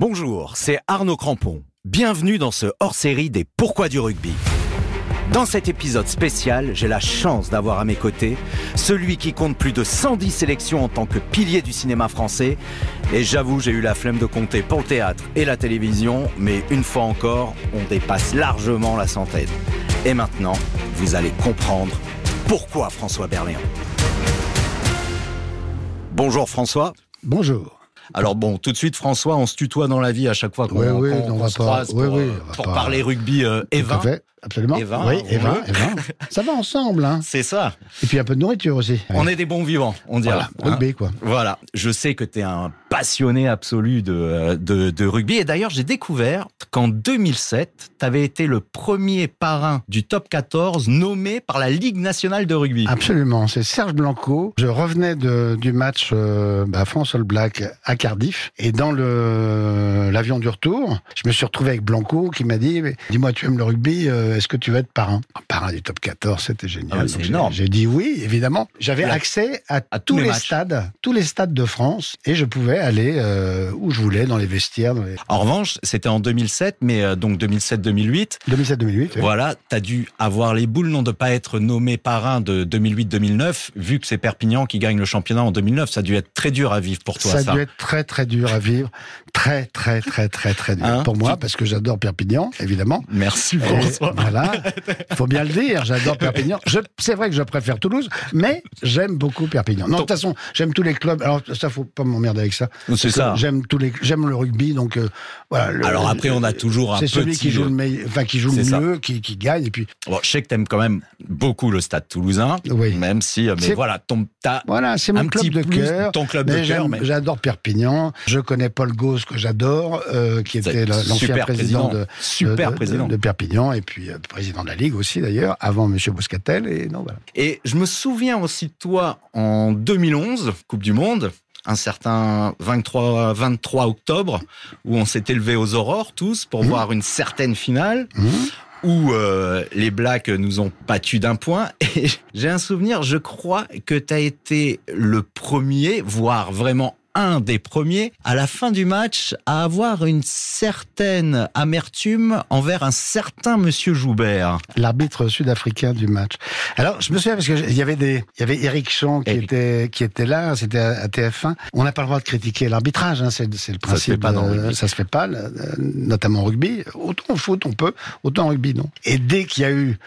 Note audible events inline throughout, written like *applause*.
Bonjour, c'est Arnaud Crampon. Bienvenue dans ce hors-série des Pourquoi du rugby. Dans cet épisode spécial, j'ai la chance d'avoir à mes côtés celui qui compte plus de 110 sélections en tant que pilier du cinéma français. Et j'avoue, j'ai eu la flemme de compter pour le théâtre et la télévision, mais une fois encore, on dépasse largement la centaine. Et maintenant, vous allez comprendre pourquoi François Berléand. Bonjour François. Bonjour. Alors bon, tout de suite François, on se tutoie dans la vie à chaque fois qu'on Oui, oui, on se pas- croise oui, pour, oui, euh, on pour parler rugby euh, et vin. absolument. Et vin, oui, et vin, veut. et vin. *laughs* Ça va ensemble, hein. C'est ça. Et puis un peu de nourriture aussi. On est des bons vivants, on dira. Voilà, rugby, quoi. Voilà, je sais que tu es un passionné absolu de, euh, de, de rugby. Et d'ailleurs, j'ai découvert qu'en 2007, tu avais été le premier parrain du top 14 nommé par la Ligue nationale de rugby. Absolument, c'est Serge Blanco. Je revenais de, du match euh, bah, France All Black à Cardiff et dans le l'avion du retour, je me suis retrouvé avec Blanco qui m'a dit "Dis-moi, tu aimes le rugby euh, Est-ce que tu veux être parrain? Parrain du top 14, c'était génial. Ah j'ai- énorme. J'ai dit oui, évidemment. J'avais accès à, à tous tous les les stades, tous les stades de France et je pouvais aller euh, où je voulais dans les vestiaires. Dans les... En revanche, c'était en 2007, mais euh, donc 2007-2008. 2007-2008. oui. Voilà, t'as dû avoir les boules non de pas être nommé parrain de 2008-2009, vu que c'est Perpignan qui gagne le championnat en 2009. Ça a dû être très dur à vivre pour toi, ça ça. a dû être très très dur à vivre, très très très très très dur Hein pour moi parce que j'adore Perpignan évidemment. Merci François. voilà, faut bien le dire, j'adore Perpignan. C'est vrai que je préfère Toulouse, mais j'aime beaucoup Perpignan. Non, de toute façon, j'aime tous les clubs. Alors ça, faut pas m'emmerder avec ça. C'est ça. J'aime tous les, j'aime le rugby, donc euh, voilà. le- Alors après, on a toujours un C'est celui petit- qui joue le meilleur, enfin qui joue le C'est ça. mieux, qui, qui gagne. Et puis Bon, je sais que t'aimes quand même beaucoup le Stade Toulousain, Oui. même si, euh, mais voilà, ton, t'as voilà, c'est un mon club petit de cœur. ton club de cœur, mais j'adore Perpignan. Je connais Paul Gauss que j'adore, euh, qui était la- l'ancien président, de, Super de- de- président. de Perpignan et puis euh, président de la Ligue aussi d'ailleurs, avant Monsieur Bouscatel. Et non, voilà. Et je me souviens aussi de toi en 2011, Coupe du Monde, un certain 23, 23 octobre, où on s'était levé aux aurores tous pour Mhm. voir une certaine finale. Mhm. où euh, les Blacks nous ont battus d'un point. *laughs* Et j'ai un souvenir, je crois que tu as été le premier, voire vraiment un des premiers, à la fin du match, à avoir une certaine amertume envers un certain Monsieur Joubert. L'arbitre sud-africain du match. Alors, je me souviens parce que il y avait des, il y avait Eric Champ qui Eric. était, qui était là. C'était à, à TF1. On n'a pas le droit de critiquer l'arbitrage. Hein, c'est, c'est le Ça se principe. fait pas dans le rugby. ça se fait pas, notamment en rugby. Autant en foot, on peut. Autant en rugby, non. Et dès qu'il y a eu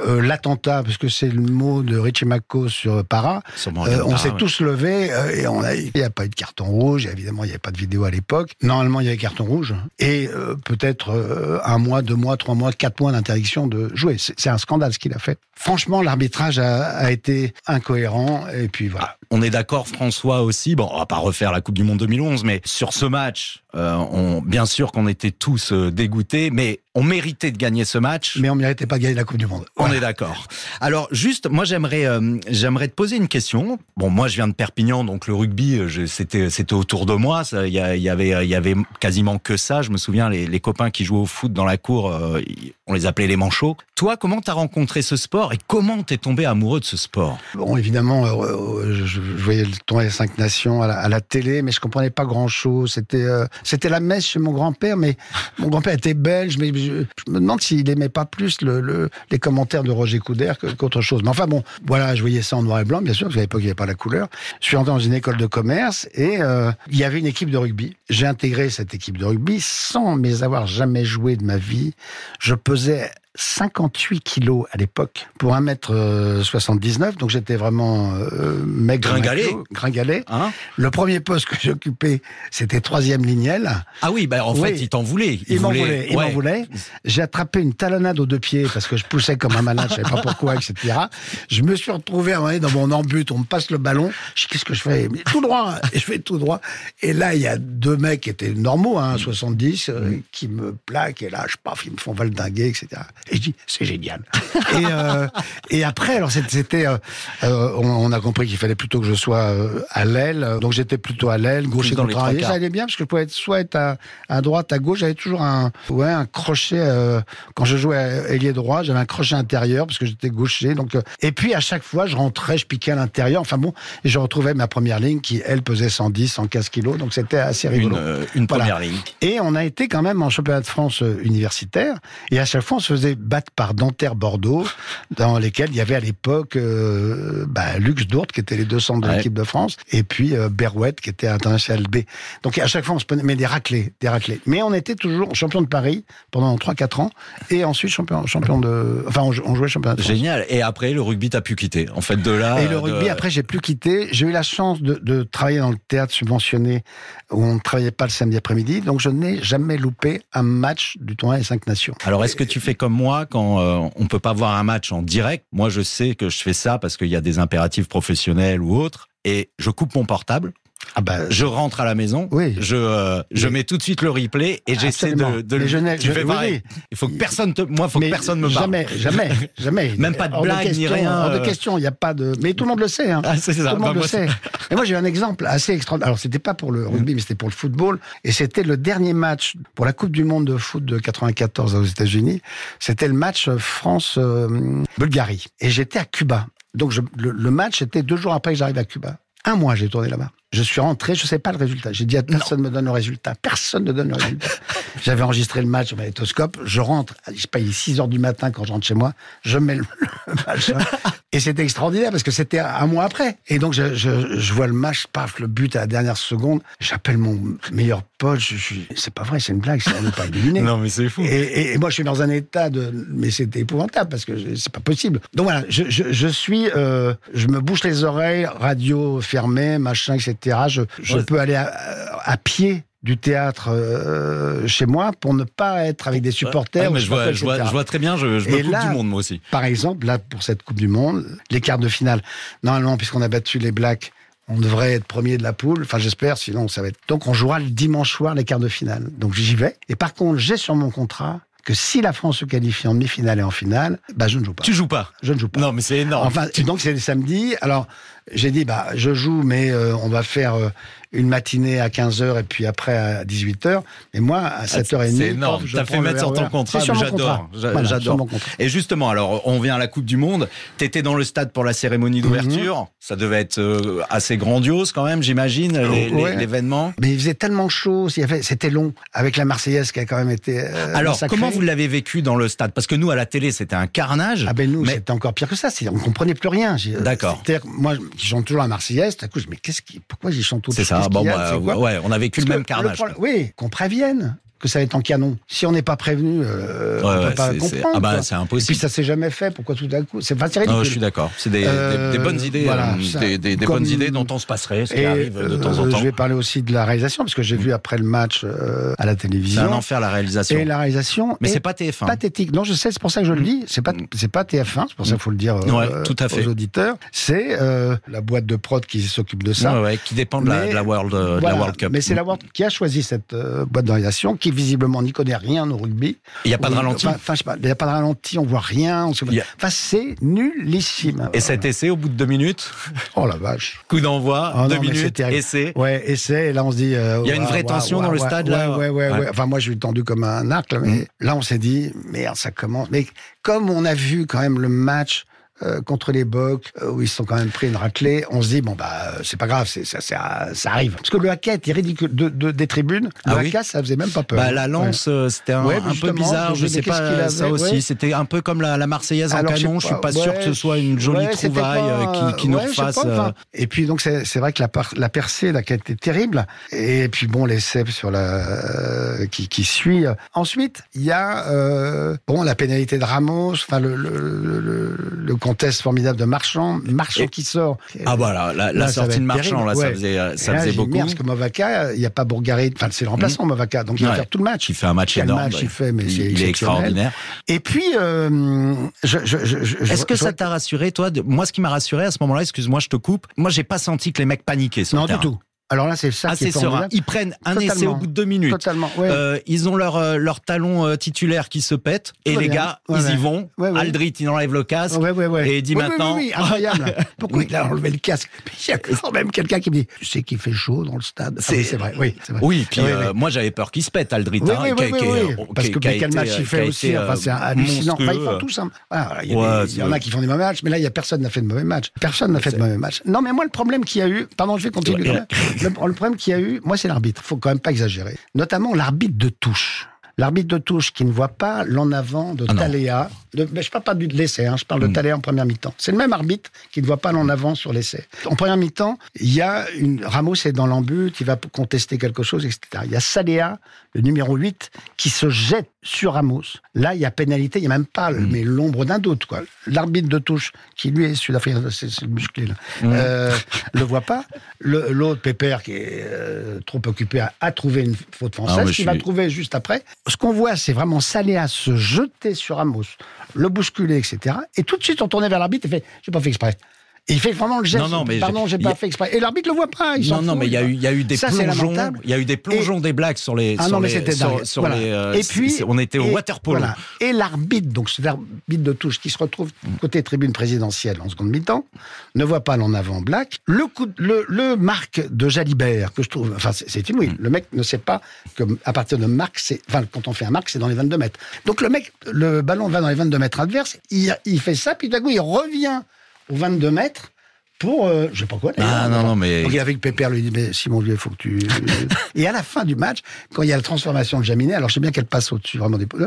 euh, l'attentat, parce que c'est le mot de Richie McCaw sur Para, euh, on s'est ouais. tous levés euh, et on a, il n'y a pas eu de carton rouge. Évidemment, il n'y avait pas de vidéo à l'époque. Normalement, il y avait carton rouge et peut-être un mois, deux mois, trois mois, quatre mois d'interdiction de jouer. C'est un scandale ce qu'il a fait. Franchement, l'arbitrage a, a été incohérent et puis voilà. On est d'accord, François aussi. Bon, on va pas refaire la Coupe du Monde 2011, mais sur ce match, on, bien sûr qu'on était tous dégoûtés, mais on méritait de gagner ce match. Mais on ne méritait pas de gagner la Coupe du Monde. On est d'accord. Alors juste, moi j'aimerais, euh, j'aimerais te poser une question. Bon, moi je viens de Perpignan, donc le rugby, euh, c'était, c'était autour de moi. Il y, y avait, il y avait quasiment que ça. Je me souviens les, les copains qui jouaient au foot dans la cour, euh, on les appelait les manchots. Toi, comment t'as rencontré ce sport et comment t'es tombé amoureux de ce sport? Bon, évidemment, euh, je, je voyais le tournoi des cinq nations à la, à la télé, mais je comprenais pas grand-chose. C'était, euh, c'était la messe chez mon grand-père, mais mon grand-père était belge. Mais je, me demande s'il aimait pas plus le, le- les commentaires de Roger Coudert qu'autre chose. Mais enfin bon, voilà, je voyais ça en noir et blanc, bien sûr, parce qu'à l'époque il n'y avait pas la couleur. Je suis entré dans une école de commerce et euh, il y avait une équipe de rugby. J'ai intégré cette équipe de rugby sans mais avoir jamais joué de ma vie. Je pesais 58 kilos à l'époque pour 1m79, donc j'étais vraiment euh, maigre. Gringalet. Hein Le premier poste que j'occupais, c'était troisième lignelle. Ah oui, bah en Oui. fait, il t'en voulait. Il m'en voulait, il ouais. voulait. J'ai attrapé une talonnade aux deux pieds parce que je poussais comme un malade, je savais pas pourquoi, etc. Je me suis retrouvé à un moment donné dans mon embut, on me passe le ballon. Je qu'est-ce que je fais? Tout droit, hein. et je fais tout droit. Et là, il y a deux mecs qui étaient normaux, hein, 70, euh, qui me plaquent, et là, je paf, ils me font valdinguer, etc. Et je dis, c'est génial. *laughs* et, euh, et après, alors c'était, euh, euh, on, on, a compris qu'il fallait plutôt que je sois à l'aile. Donc j'étais plutôt à l'aile, gauche et contrarié. Ça allait bien parce que je pouvais être soit être à, à droite, à gauche. J'avais toujours un, ouais, un crochet. quand je jouais à ailier droit, j'avais un crochet intérieur parce que j'étais gaucher. Donc, et puis à chaque fois, je rentrais, je piquais à l'intérieur. Enfin bon, et je retrouvais ma première ligne qui, elle, pesait 110, 115 kilos. Donc c'était assez rigolo. Une, une première ligne. Et on a été quand même en championnat de France universitaire. Et à chaque fois, on se faisait battre par Dentaire Bordeaux, dans lesquels il y avait à l'époque euh, bah, Lux Dourte, qui était les deux centres de l'équipe de France, et puis euh, Berouette, qui était international B. Donc à chaque fois, on se prenait des raclés, des raclés. Mais on était toujours champion de Paris pendant 3-4 ans, et ensuite champion, champion de... Enfin, on, jouait champion de France. Génial. Et après, le rugby, t'as pu quitter. En fait, de là... Et le rugby, après, j'ai plus quitté. J'ai eu la chance de, de travailler dans le théâtre subventionné, où on ne travaillait pas le samedi après-midi, donc je n'ai jamais loupé un match du tournoi des cinq nations. Alors, est-ce que tu fais comme moi quand euh, on peut pas voir un match en direct Moi, je sais que je fais ça parce qu'il y a des impératifs professionnels ou autres, et je coupe mon portable. Ah bah, je rentre à la maison, oui. je euh, je mets tout de suite le replay et j'essaie de, de le. Je, tu fais pareil. Il faut que personne te, moi, faut que personne me parle. Jamais, jamais, *laughs* jamais. Même pas de blague ni rien. Hors de euh. question, il n'y a pas de. Mais tout le monde le sait. Hein. Ah, ça. Tout le monde bah, le sait. Et moi, j'ai un exemple assez extraordinaire. Alors, c'était pas pour le rugby, mais c'était pour le football. Et c'était le dernier match pour la Coupe du Monde de foot de 94 aux États-Unis. C'était le match France-Bulgarie. et j'étais à Cuba. Donc, je, le, le match était deux jours après que j'arrive à Cuba. Un mois, j'ai tourné là-bas. Je suis rentré, je sais pas le résultat. J'ai dit à personne ne me donne le résultat. Personne ne donne le résultat. *laughs* J'avais enregistré le match au magnétoscope. Je rentre, je sais pas, il est 6 heures du matin quand je rentre chez moi. Je mets le, match. *laughs* et c'était extraordinaire parce que c'était un mois après. Et donc, je, je, je, vois le match, paf, le but à la dernière seconde. J'appelle mon meilleur pote. Je, suis, c'est pas vrai, c'est une blague, on n'est pas éliminé. *laughs* non, mais c'est fou. Et, et, moi, je suis dans un état de, mais c'était épouvantable parce que c'est pas possible. Donc voilà, je, je suis, euh, je me bouche les oreilles, radio fermée, machin, etc. Je, je peux aller à, à, pied du théâtre euh, chez moi pour ne pas être avec des supporters. Ouais, je, vois, je, vois, je, vois, très bien, je, je me coupe du monde moi aussi. Par exemple, là, pour cette Coupe du Monde, les quarts de finale, normalement, puisqu'on a battu les Blacks, on devrait être premier de la poule. Enfin, j'espère, sinon ça va être. Donc, on jouera le dimanche soir les quarts de finale. Donc, j'y vais. Et par contre, j'ai sur mon contrat que si la France se qualifie en demi-finale et en finale, bah je ne joue pas. Tu joues pas Je ne joue pas. Non, mais c'est énorme. Enfin, donc c'est le samedi. Alors, j'ai dit, bah, je joue, mais euh, on va faire euh, une matinée à 15h et puis après à 18h. Et moi, à 7h30. Ah, c'est énorme. T'as fait mettre sur ton contrat. J'adore. J'adore. et justement, alors, on vient à la Coupe du Monde. T'étais dans le stade pour la cérémonie d'ouverture. Mhm. Ça devait être euh, assez grandiose quand même, j'imagine, l'événement. Mais il faisait tellement chaud. C'était long. Avec la Marseillaise qui a quand même été. alors, comment vous l'avez vécu dans le stade? Parce que nous, à la télé, c'était un carnage. Ah ben nous, c'était encore pire que ça. On comprenait plus rien. D'accord. Moi, qui chante toujours la Marseillaise, à coup, je mais qu'est-ce qui, pourquoi j'y chante tout C'est ça, bon, bah, ouais, on a vécu le même carnage. oui, qu'on prévienne que ça va être en canon. Si on n'est pas prévenu, euh, on ne peut pas comprendre. Ah bah, c'est impossible. Et puis ça s'est jamais fait. Pourquoi tout d'un coup C'est pas ridicule. Non, je suis d'accord. C'est des, euh, des, bonnes idées, voilà, euh, des, bonnes idées dont on se passerait, ce qui arrive de temps en euh, temps. Je vais parler aussi de la réalisation parce que j'ai vu après le match euh, à la télévision. C'est un enfer la réalisation. Et la réalisation. Mais c'est pas TF1. Pathétique. Non, je sais. C'est pour ça que je le dis. C'est pas c'est pas TF1. C'est pour ça qu'il faut le dire ouais, tout à fait. aux auditeurs. C'est la boîte de prod qui s'occupe de ça. Ouais, ouais, qui dépend de la, de la World, de la World Cup. Mais c'est la World qui a choisi cette boîte de réalisation qui visiblement n'y connaît rien au rugby. Il n'y a pas de ralenti Enfin, il n'y a pas de ralenti, on voit rien. On se... Enfin, c'est nullissime. Et cet essai, au bout de deux minutes *laughs* Oh la vache Coup d'envoi, oh, deux minutes, essai. Ouais, essai, et là on se dit... Euh, il y a une vraie tension dans le stade, là ouais, ouais, ouais, Enfin, moi, je suis tendu comme un arc, là, mais mm. là, on s'est dit, merde, ça commence. Mais comme on a vu quand même le match euh, contre les Bocs, euh, où ils sont quand même pris une raclée, on se dit, bon, bah, c'est pas grave, c'est, ça, ça, ça, arrive. Parce que le hacket était ridicule. De, de, des tribunes, le ah ça faisait même pas peur. Bah, la lance, euh, c'était un, un peu bizarre, je sais pas, ça aussi. C'était un peu comme la, la Marseillaise en canon, je, suis pas sûr que ce soit une jolie trouvaille qui, qui nous refasse. Et puis, donc, c'est, vrai que la, la percée, la quête était terrible. Et puis, bon, l'essai sur la, qui, qui suit. Ensuite, il y a, bon, la pénalité de Ramos, enfin, le, le, le, le contest formidable de Marchand, Marchand qui sort. Ah voilà, la, la sortie de Marchand, là, ça faisait, euh, ça faisait beaucoup. parce que Movaca, il n'y a pas Bourgarit, enfin c'est le remplaçant mmh. Movaca, donc il va faire tout le match. Il fait un match énorme. Match il fait, mais il, est extraordinaire. Et puis, euh, je, je, je, est-ce que ça t'a rassuré, toi Moi, ce qui m'a rassuré à ce moment-là, excuse-moi, je te coupe. Moi, j'ai pas senti que les mecs paniquaient. non, du tout. Alors là, c'est ça qui est serein. formidable. Ils prennent un essai Totalement. au bout de deux minutes. Totalement, ouais. Euh, ils ont leur, euh, leur talon euh, titulaire qui se pète et Très les bien. gars, Ouais, ils y vont. Aldrit, il enlève le casque. Et il dit Oui, oui, maintenant- Oui, oui, incroyable. *laughs* Pourquoi il a enlevé le casque Il y a quand même quelqu'un qui me dit Tu sais qu'il fait chaud dans le stade. Ah C'est- oui, vrai, oui. vrai. Oui, puis Oui, oui. moi j'avais peur qu'il se pète, Aldrit. Oui, hein, oui, oui, oui, oui. Parce que quel match il fait aussi, enfin, c'est hallucinant. Ils font tous. hein. Voilà, il y, en a qui font des mauvais matchs, mais là, il y a personne n'a fait de mauvais match. Personne n'a fait de mauvais match. Non, mais moi, le problème qu'il y a eu, pardon, je vais continuer. Le, problème qu'il y a eu, moi, c'est l'arbitre. Faut quand même pas exagérer. Notamment l'arbitre de touche. L'arbitre de touche qui ne voit pas l'en avant de Ah. Taléa. De, mais je parle pas du de l'essai, hein, je parle de Mm. Taléa en première mi-temps. C'est le même arbitre qui ne voit pas l'en avant sur l'essai. En première mi-temps, il y a une Ramos est dans l'embut, il va contester quelque chose, etc. Il y a Saléa, le numéro 8, qui se jette sur Ramos. Là, il y a pénalité, il n'y a même pas Mm. mais l'ombre d'un doute. quoi. L'arbitre de touche, qui lui est sud-africain, c'est c'est le musclé, là, euh, le voit pas. Le- L'autre, Pépère, qui est euh, trop occupé, a, a trouvé une faute Ah, française, mais qui je va suis- trouver juste après. Ce qu'on voit, c'est vraiment Saléa se jeter sur Ramos, le bousculer, etc. Et tout de suite, on tournait vers l'arbitre et fait J'ai pas fait exprès. Il fait vraiment le geste. Non, non, mais Pardon, j'ai- pas a- fait exprès. Et l'arbitre le voit pas. Il Non, non, fout, mais il y a eu, il y a eu des Ça, plongeons. Il y a eu des plongeons, des blagues sur les. Ah sur non, mais c'était sur- dingue. sur Voilà. les, euh, et puis, on était au et- waterpolo. voilà. Et l'arbitre, donc cet arbitre de touche qui se retrouve côté tribune présidentielle en seconde mi-temps, ne voit pas l'en avant black. Le coup, le, le marque de Jalibert que je trouve, enfin c'est inouï. Le mec ne sait pas que à partir de marque, c'est, enfin quand on fait un marque, c'est dans les 22 mètres. Donc le mec, le ballon va dans les 22 mètres adverses. Il, il fait ça, puis d'un coup il revient aux 22 mètres. Pour, euh, je sais pas quoi. Ah non, non, mais. Donc il que Pépère lui dit mais Simon il faut que tu. *laughs* et à la fin du match, quand il y a la transformation de Jaminet, alors je sais bien qu'elle passe au-dessus vraiment des poteaux,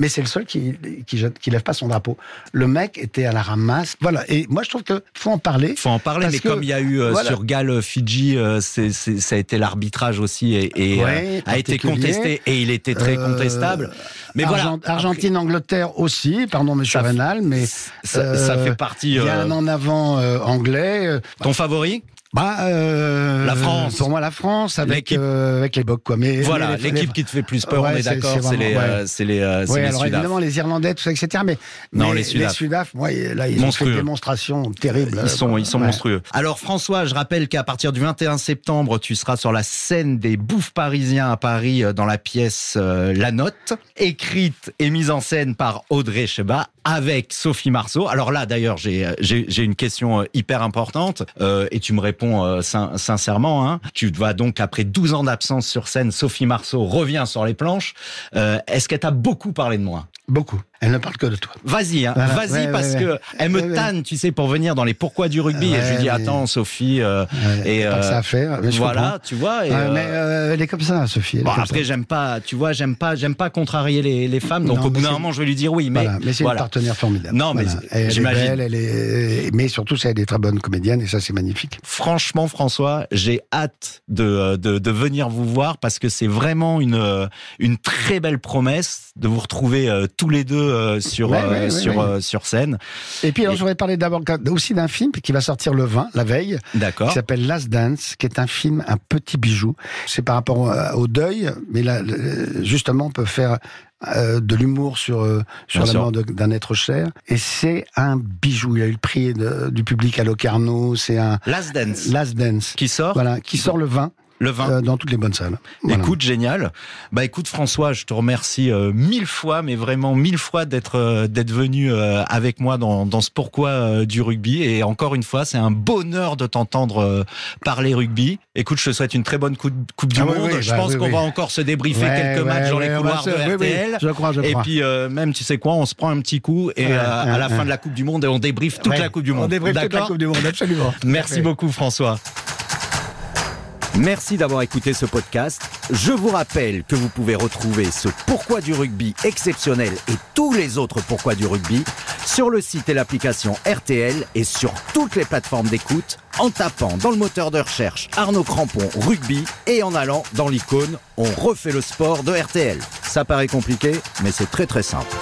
mais c'est le seul qui, qui jette- qui lève pas son drapeau. Le mec était à la ramasse. Voilà. Et moi je trouve que faut en parler. faut en parler, mais que- comme il y a eu euh, voilà. sur Gal Fidji, euh, c'est- c'est- ça a été l'arbitrage aussi et, et, euh, Ouais, a été contesté et il était très Euh, contestable. Mais Argent- voilà, Argentine, Angleterre aussi, pardon Monsieur Rénal, mais ça, ça euh, fait partie. il y a euh, un en avant euh, anglais. Euh, ton favori? Bah, euh, La France. Pour moi, la France avec euh, avec les Bocs quoi. Mais Voilà, les- l'équipe les- qui te fait plus peur, Ouais, on est d'accord, c'est les, euh, c'est les, euh, Oui, les alors Sudaf. évidemment les Irlandais, tout ça, etc. Mais, Non, mais les Sudaf. Sudaf, ouais, là, ils ont fait Monstrueux. une démonstration terrible. Ils sont, ils sont Ouais. monstrueux. Alors François, je rappelle qu'à partir du 21 septembre, tu seras sur la scène des Bouffes Parisiens à Paris euh, dans la pièce euh, La Note, écrite et mise en scène par Audrey Cheba avec Sophie Marceau. Alors là, d'ailleurs, j'ai euh, j'ai une question euh, hyper importante euh, et tu me réponds euh, sin- sincèrement. Hein. Tu vas donc après 12 ans d'absence sur scène, Sophie Marceau revient sur les planches. Euh, Est-ce qu'elle t'a beaucoup parlé de moi? Beaucoup. Elle ne parle que de toi. Vas-y, hein, Voilà, vas-y ouais, parce ouais, que elle me tanne, tu sais, pour venir dans les pourquoi du rugby. et je lui dis attends, mais- Sophie. euh, et pas que euh, ça à faire. mais je voilà, tu vois. Et. Ouais, euh, mais euh, elle est comme ça, Sophie. bon, après, ça. j'aime pas, tu vois, j'aime pas, j'aime pas contrarier les, les femmes. Donc Non, au bout mais d'un moment, je vais lui dire oui, mais Voilà, mais c'est voilà. une partenaire formidable. Non, mais j'imagine. elle est, mais surtout, c'est elle est très bonne comédienne et ça, c'est magnifique. Franchement, François, j'ai hâte de, de, de venir vous voir parce que c'est vraiment une, une très belle promesse de vous retrouver tous les deux euh, sur, Ouais, euh, ouais, sur, euh, sur scène. Et puis, alors, Et- je voudrais parler d'abord aussi d'un film qui va sortir le 20, la veille, D'accord. qui s'appelle Last Dance, qui est un film, un petit bijou. C'est par rapport au, deuil, mais là, justement, on peut faire euh, de l'humour sur euh, sur Bien la mort d'un être cher. Et c'est un bijou. Il a eu le prix de- du public à Locarno. C'est un Last Dance Last Dance. qui sort? Voilà, qui sort le 20 le 20. euh, dans toutes les bonnes salles. Voilà. Écoute, génial. Bah écoute François, je te remercie euh, mille fois, mais vraiment mille fois d'être euh, d'être venu euh, avec moi dans, dans ce pourquoi euh, du rugby. Et encore une fois, c'est un bonheur de t'entendre euh, parler rugby. Écoute, je te souhaite une très bonne coupe, coupe du Ah Monde. oui, je bah pense oui, qu'on va encore se débriefer quelques matchs dans les couloirs de RTL. je crois, je Et crois. puis euh, même, tu sais quoi, on se prend un petit coup et euh, à la fin de la Coupe du Monde et on débriefe toute la Coupe du Monde. On débriefe toute la Coupe du Monde, absolument. Merci beaucoup François. Merci d'avoir écouté ce podcast. Je vous rappelle que vous pouvez retrouver ce Pourquoi du rugby exceptionnel et tous les autres Pourquoi du rugby sur le site et l'application RTL et sur toutes les plateformes d'écoute en tapant dans le moteur de recherche Arnaud Crampon rugby et en allant dans l'icône On refait le sport de RTL. Ça paraît compliqué, mais c'est très très simple.